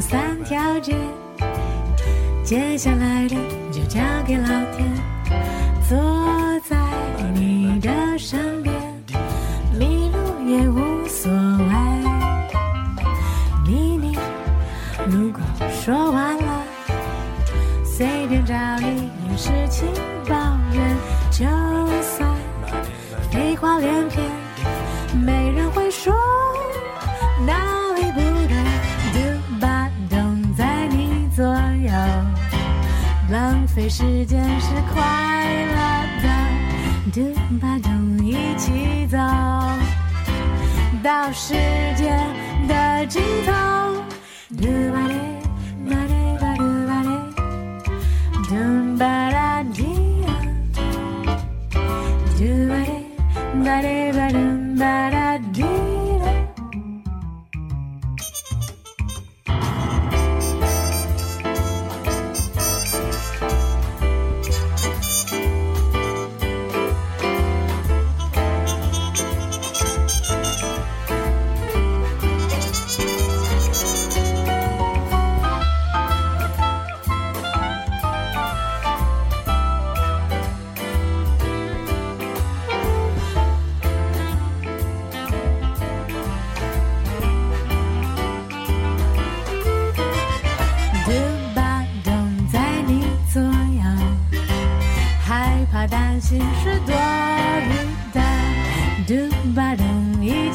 三条街，接下来的就交给老天。坐在你的身边，迷路也无所谓。秘密如果说完了，随便找理由事情时间是快乐的，嘟吧嘟一起走到世界的尽头，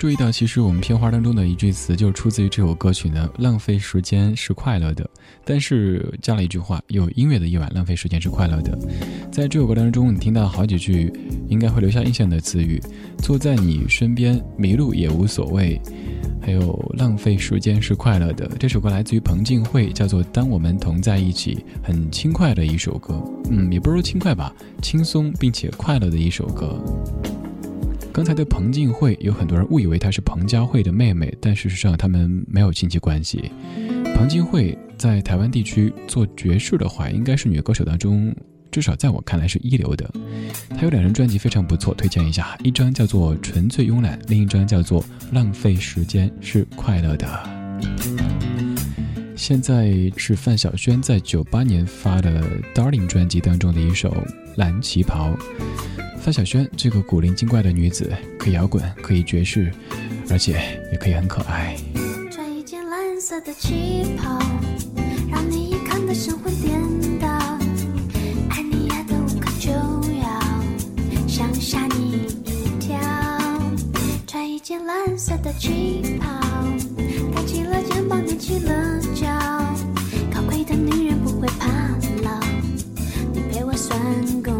注意到，其实我们片花当中的一句词就出自于这首歌曲呢？浪费时间是快乐的，但是加了一句话：有音乐的夜晚，浪费时间是快乐的。在这首歌当中，你听到好几句应该会留下印象的词语：坐在你身边，迷路也无所谓；还有浪费时间是快乐的。这首歌来自于彭靖惠，叫做《当我们同在一起》，很轻快的一首歌。嗯，也不是说轻快吧，轻松并且快乐的一首歌。刚才的彭靖惠，有很多人误以为她是彭佳慧的妹妹，但事实上他们没有亲戚关系。彭靖惠在台湾地区做爵士的话，应该是女歌手当中，至少在我看来是一流的。她有两张专辑非常不错，推荐一下，一张叫做《纯粹慵懒》，另一张叫做《浪费时间是快乐的》。现在是范晓萱在九八年发的《Darling》专辑当中的一首《蓝旗袍》。范晓萱这个古灵精怪的女子，可以摇滚，可以爵士，而且也可以很可爱。穿一件蓝色的旗袍，让你一看得神魂颠倒，爱你爱得无可救药，想吓你一跳。穿一件蓝色的旗袍，抬起了肩膀，踮起了脚。高贵的女人不会怕老，你陪我算够。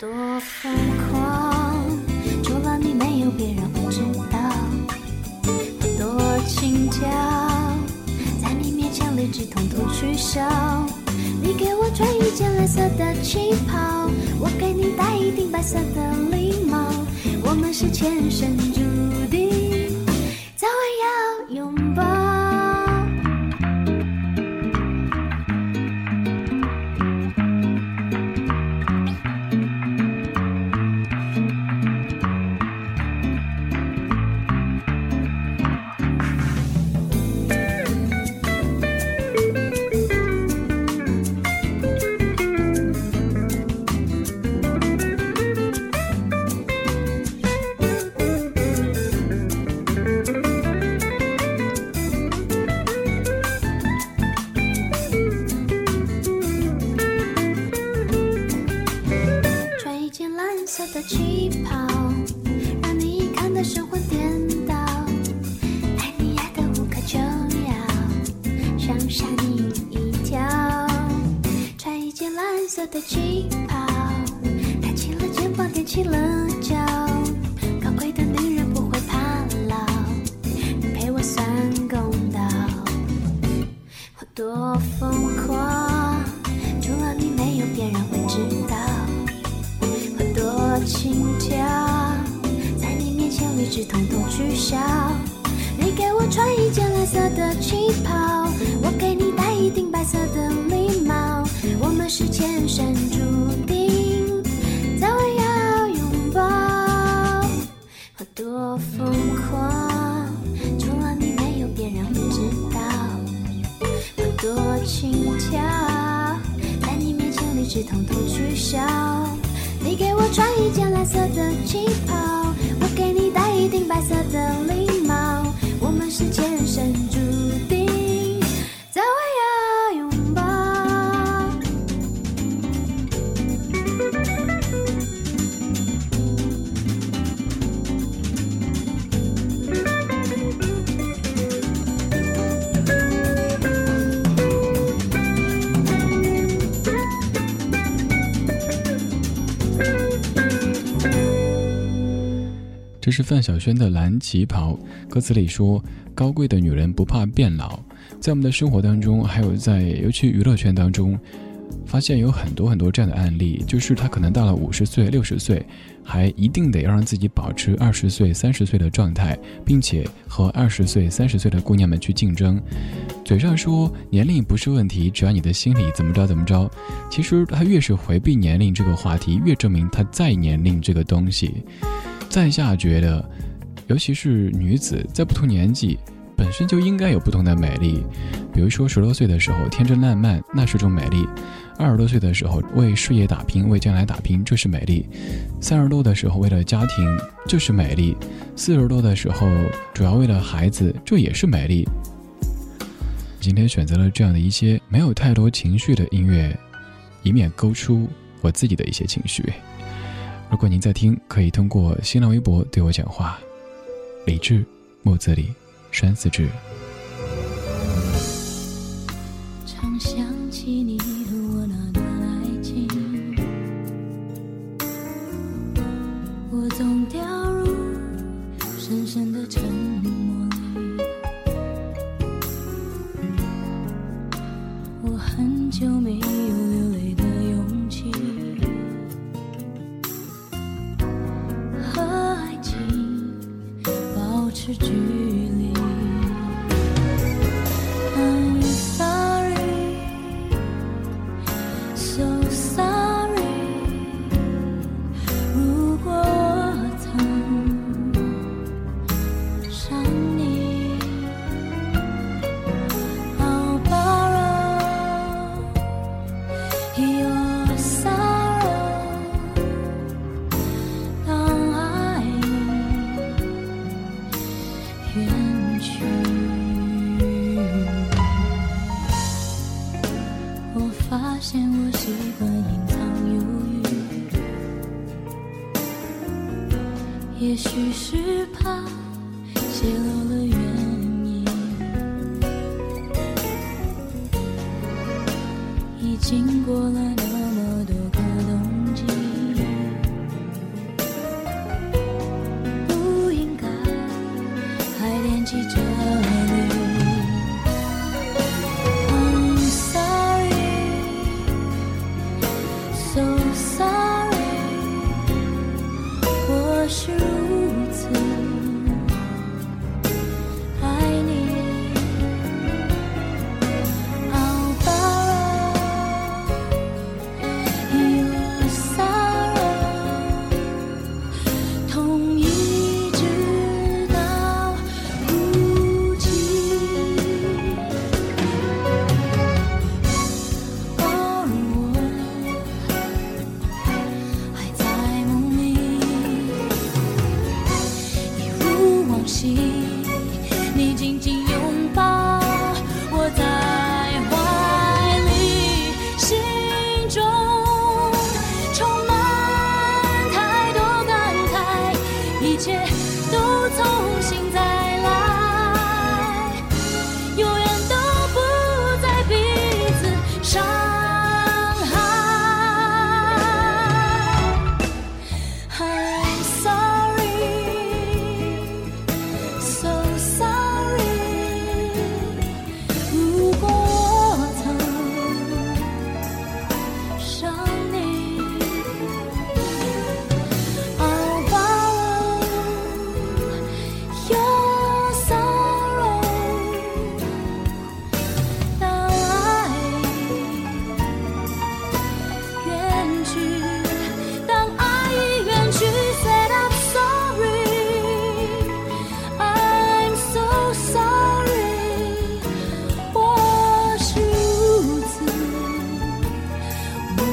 多疯狂，除了你没有别人会知道。多轻佻，在你面前理智统统取消。你给我穿一件蓝色的旗袍，我给你戴一顶白色的礼帽，我们是前生注色的气泡，这是范晓萱的《蓝旗袍》，歌词里说：“高贵的女人不怕变老。”在我们的生活当中，还有在尤其娱乐圈当中，发现有很多很多这样的案例，就是她可能到了五十岁、六十岁，还一定得要让自己保持二十岁、三十岁的状态，并且和二十岁、三十岁的姑娘们去竞争。嘴上说年龄不是问题，只要你的心里怎么着怎么着。其实她越是回避年龄这个话题，越证明她在年龄这个东西。在下觉得，尤其是女子，在不同年纪，本身就应该有不同的美丽。比如说，十多岁的时候天真烂漫，那是种美丽；二十多岁的时候为事业打拼，为将来打拼，这是美丽；三十多的时候为了家庭，这是美丽；四十多的时候主要为了孩子，这也是美丽。今天选择了这样的一些没有太多情绪的音乐，以免勾出我自己的一些情绪。如果您在听，可以通过新浪微博对我讲话。李志，木子李，山寺志。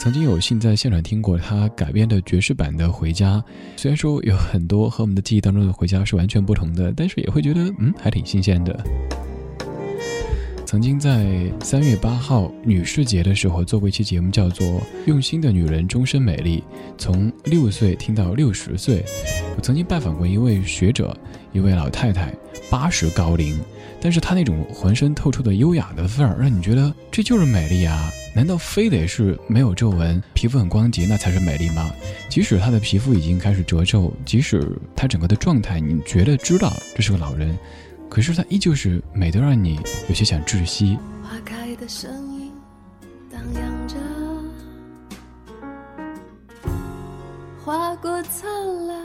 曾经有幸在现场听过他改编的爵士版的《回家》，虽然说有很多和我们的记忆当中的《回家》是完全不同的，但是也会觉得嗯还挺新鲜的。曾经在三月八号女士节的时候做过一期节目，叫做《用心的女人终身美丽》，从六岁听到六十岁。我曾经拜访过一位学者，一位老太太，八十高龄，但是她那种浑身透出的优雅的范儿，让你觉得这就是美丽啊！难道非得是没有皱纹、皮肤很光洁那才是美丽吗？即使她的皮肤已经开始褶皱，即使她整个的状态，你觉得知道这是个老人，可是它依旧是美得让你有些想窒息。花开的声音荡漾着，划过灿烂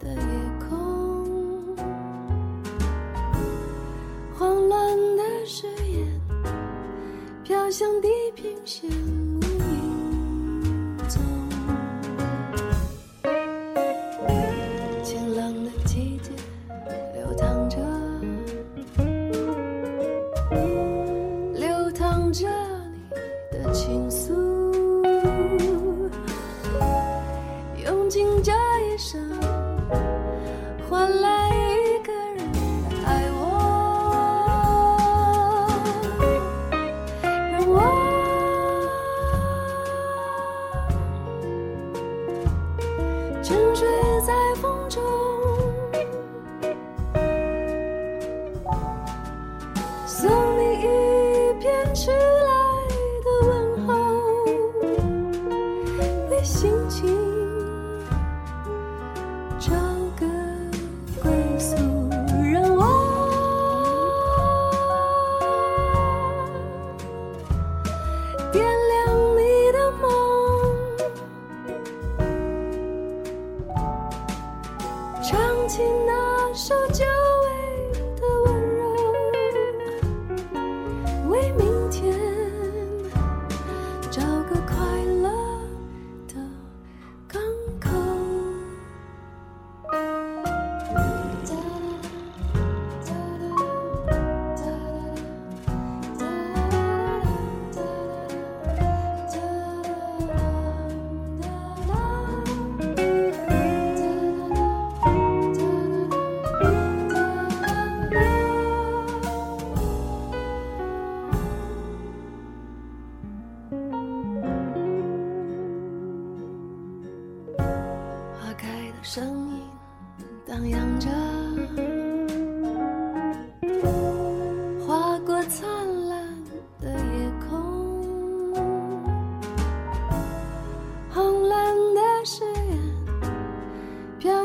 的夜空，慌乱的誓言飘向地平线尽这一生换来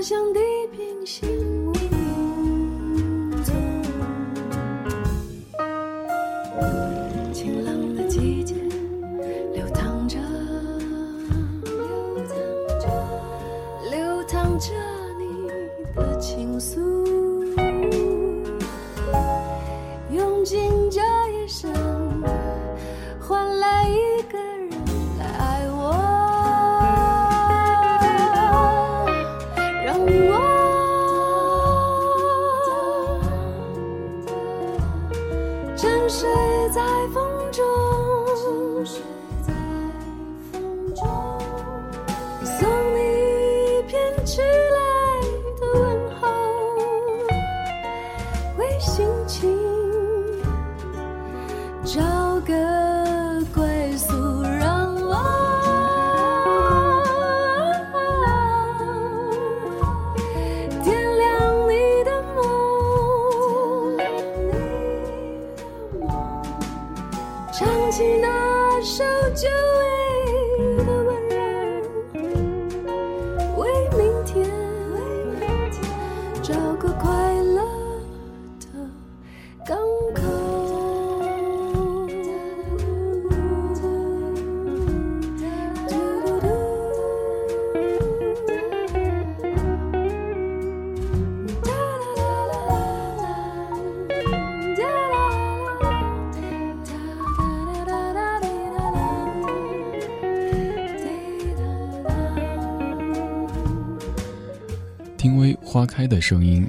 像地平线。心情。丁薇花开的声音，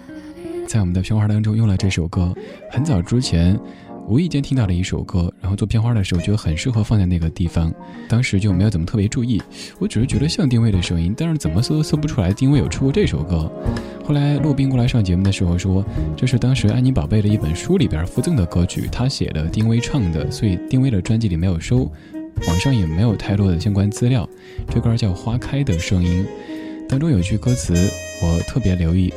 在我们的片花当中用了这首歌。很早之前，无意间听到了一首歌，然后做片花的时候觉得很适合放在那个地方，当时就没有怎么特别注意。我只是觉得像丁薇的声音，但是怎么搜都搜不出来丁薇有出过这首歌。后来骆宾过来上节目的时候说，这是当时安妮宝贝的一本书里边附赠的歌曲，他写的，丁薇唱的，所以丁薇的专辑里没有收，网上也没有太多的相关资料。这歌叫《花开的声音》。当中有句歌词我特别留意，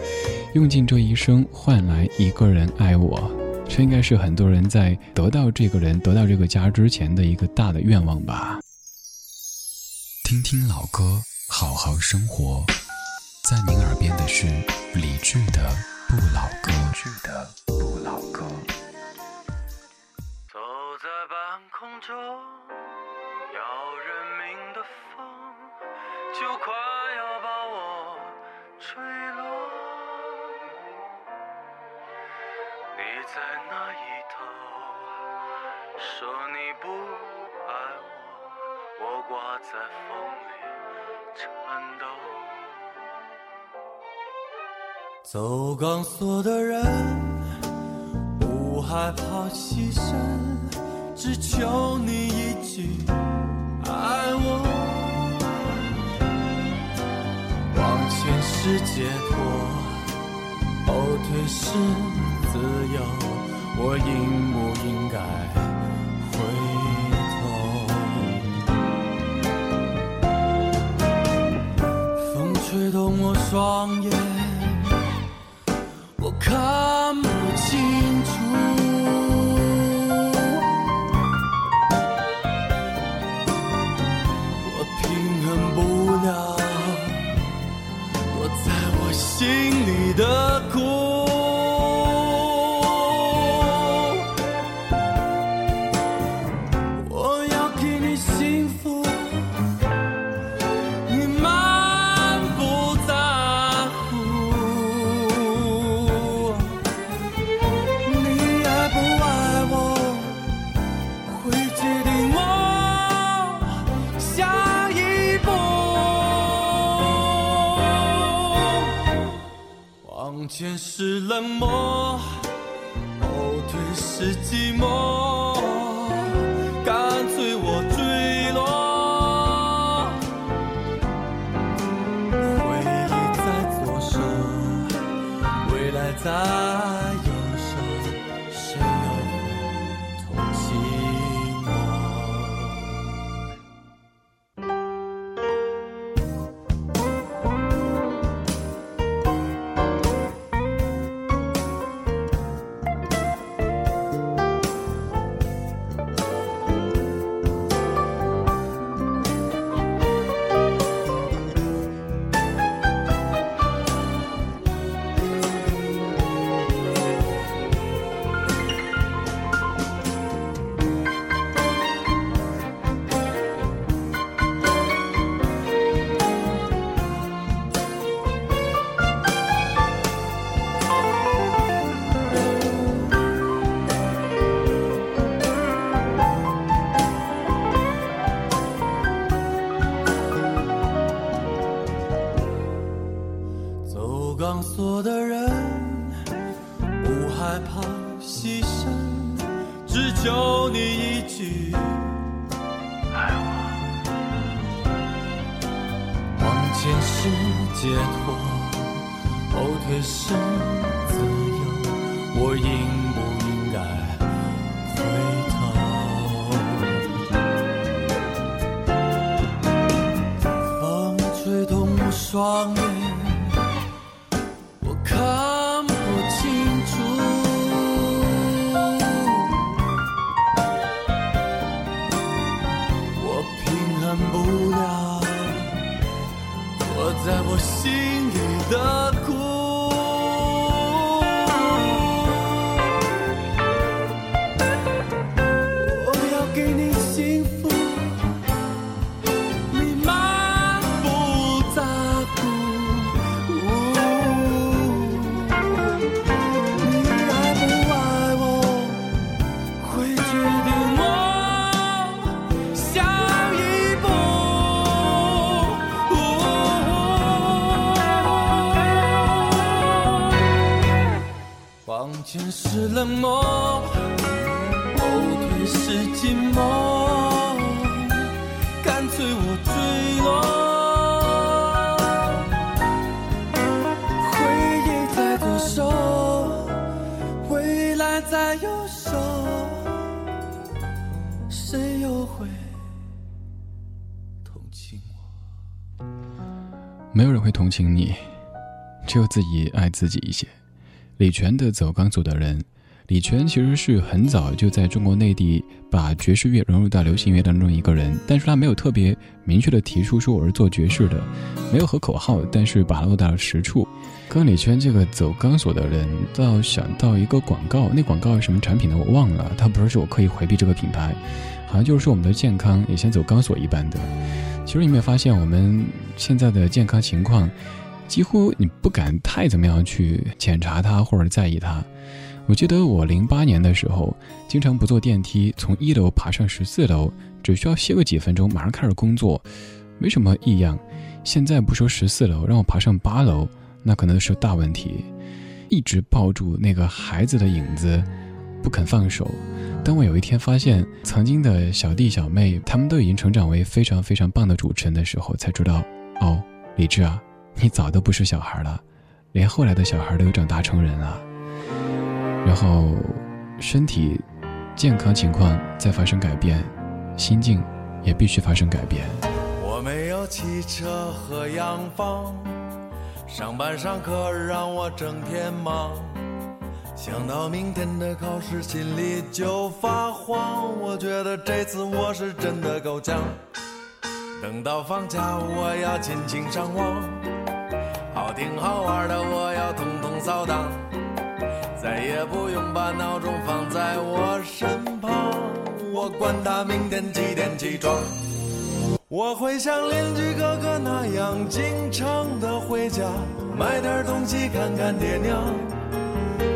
用尽这一生换来一个人爱我，这应该是很多人在得到这个人、得到这个家之前的一个大的愿望吧。听听老歌，好好生活，在您耳边的是理智的不老歌。理智的不老歌。走钢索的人，不害怕牺牲，只求你一句爱我。往前是解脱，后退是自由，我应不应该回头？风吹动我双眼。往前是冷漠，后退是寂寞，是寂寞，干脆我坠落。回忆在左手，未来在右手，谁又会同情我？没有人会同情你，只有自己爱自己一些。李泉的《走钢索的人》，李泉其实是很早就在中国内地把爵士乐融入到流行乐当中一个人，但是他没有特别明确的提出说我是做爵士的，没有和口号，但是把它落到了实处。刚李泉这个走钢索的人，倒想到一个广告，那广告是什么产品呢我忘了，他不是说我刻意回避这个品牌，好像就是说我们的健康也像走钢索一般的。其实你没有发现，我们现在的健康情况？几乎你不敢太怎么样去检查它或者在意它。我记得我零八年的时候，经常不坐电梯，从一楼爬上十四楼，只需要歇个几分钟，马上开始工作，没什么异样。现在不说十四楼，让我爬上八楼，那可能是大问题。一直抱住那个孩子的影子，不肯放手。当我有一天发现曾经的小弟小妹，他们都已经成长为非常非常棒的主持人的时候，才知道，哦，李志啊。你早都不是小孩了，连后来的小孩都长大成人了。然后，身体健康情况在发生改变，心境也必须发生改变。我没有汽车和洋房，上班上课让我整天忙。想到明天的考试，心里就发慌。我觉得这次我是真的够呛。等到放假，我要尽情上网。好听好玩的，我要统统扫荡，再也不用把闹钟放在我身旁。我管他明天几点起床，我会像邻居哥哥那样，经常的回家买点东西看看爹娘。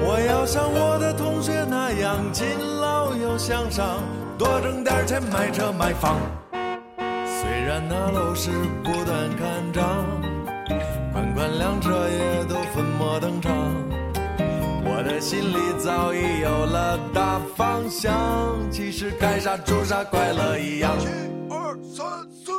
我要像我的同学那样，勤劳又向上，多挣点钱买车买房。虽然那楼市不断看涨。款款辆车也都粉墨登场，的心里早已有了大方向。其实干啥做啥，快乐一样。一二三四。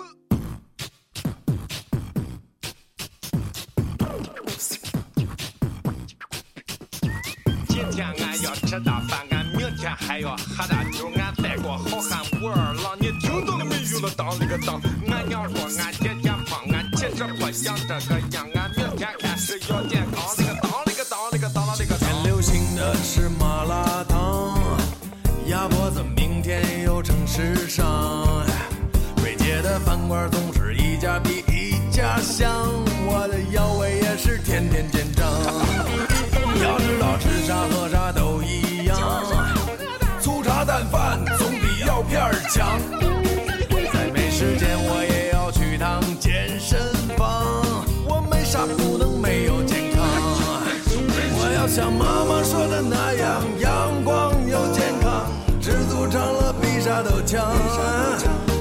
今天俺要吃大饭，俺明天还要喝大酒，俺带过好汉武二郎，你听到了没有了？当了个当，俺娘说俺天天胖，俺其实不想这个样，俺明天开始要健康。那个的是麻辣烫，鸭脖子明天又成时尚。贵街的饭馆总是一家比一家香，我的腰围也是天天见长。要知道吃啥喝啥都一样，粗茶淡饭总比药片强。再没时间我也要去趟健身像妈妈说的那样，阳光又健康，知足常乐比啥都强。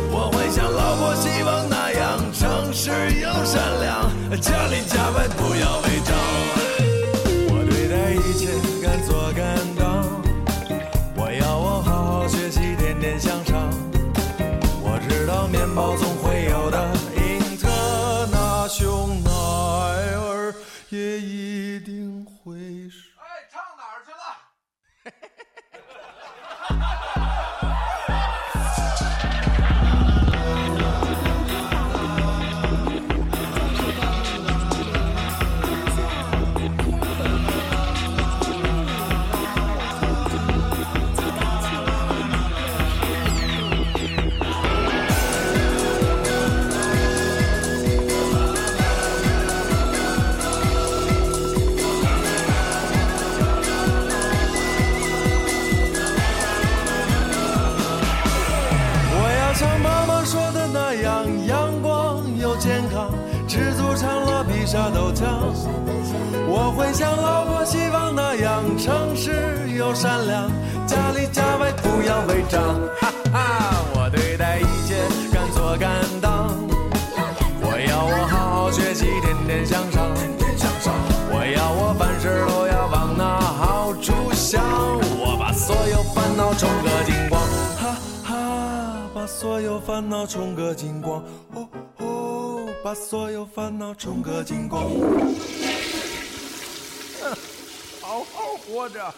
我会像老婆希望那样，诚实又善良，家里家外不要违章。我对待一切敢做敢当，我要我好好学习，天天向上。我知道面包总会有的，英特尔、熊奶儿也。哈哈，我对待一切敢做敢当。我要我好好学习，天天向上。我要我凡事都要往那好处想，我把所有烦恼冲个精光，哈哈，把所有烦恼冲个精光，哦哦，把所有烦恼冲个精光。好好活着。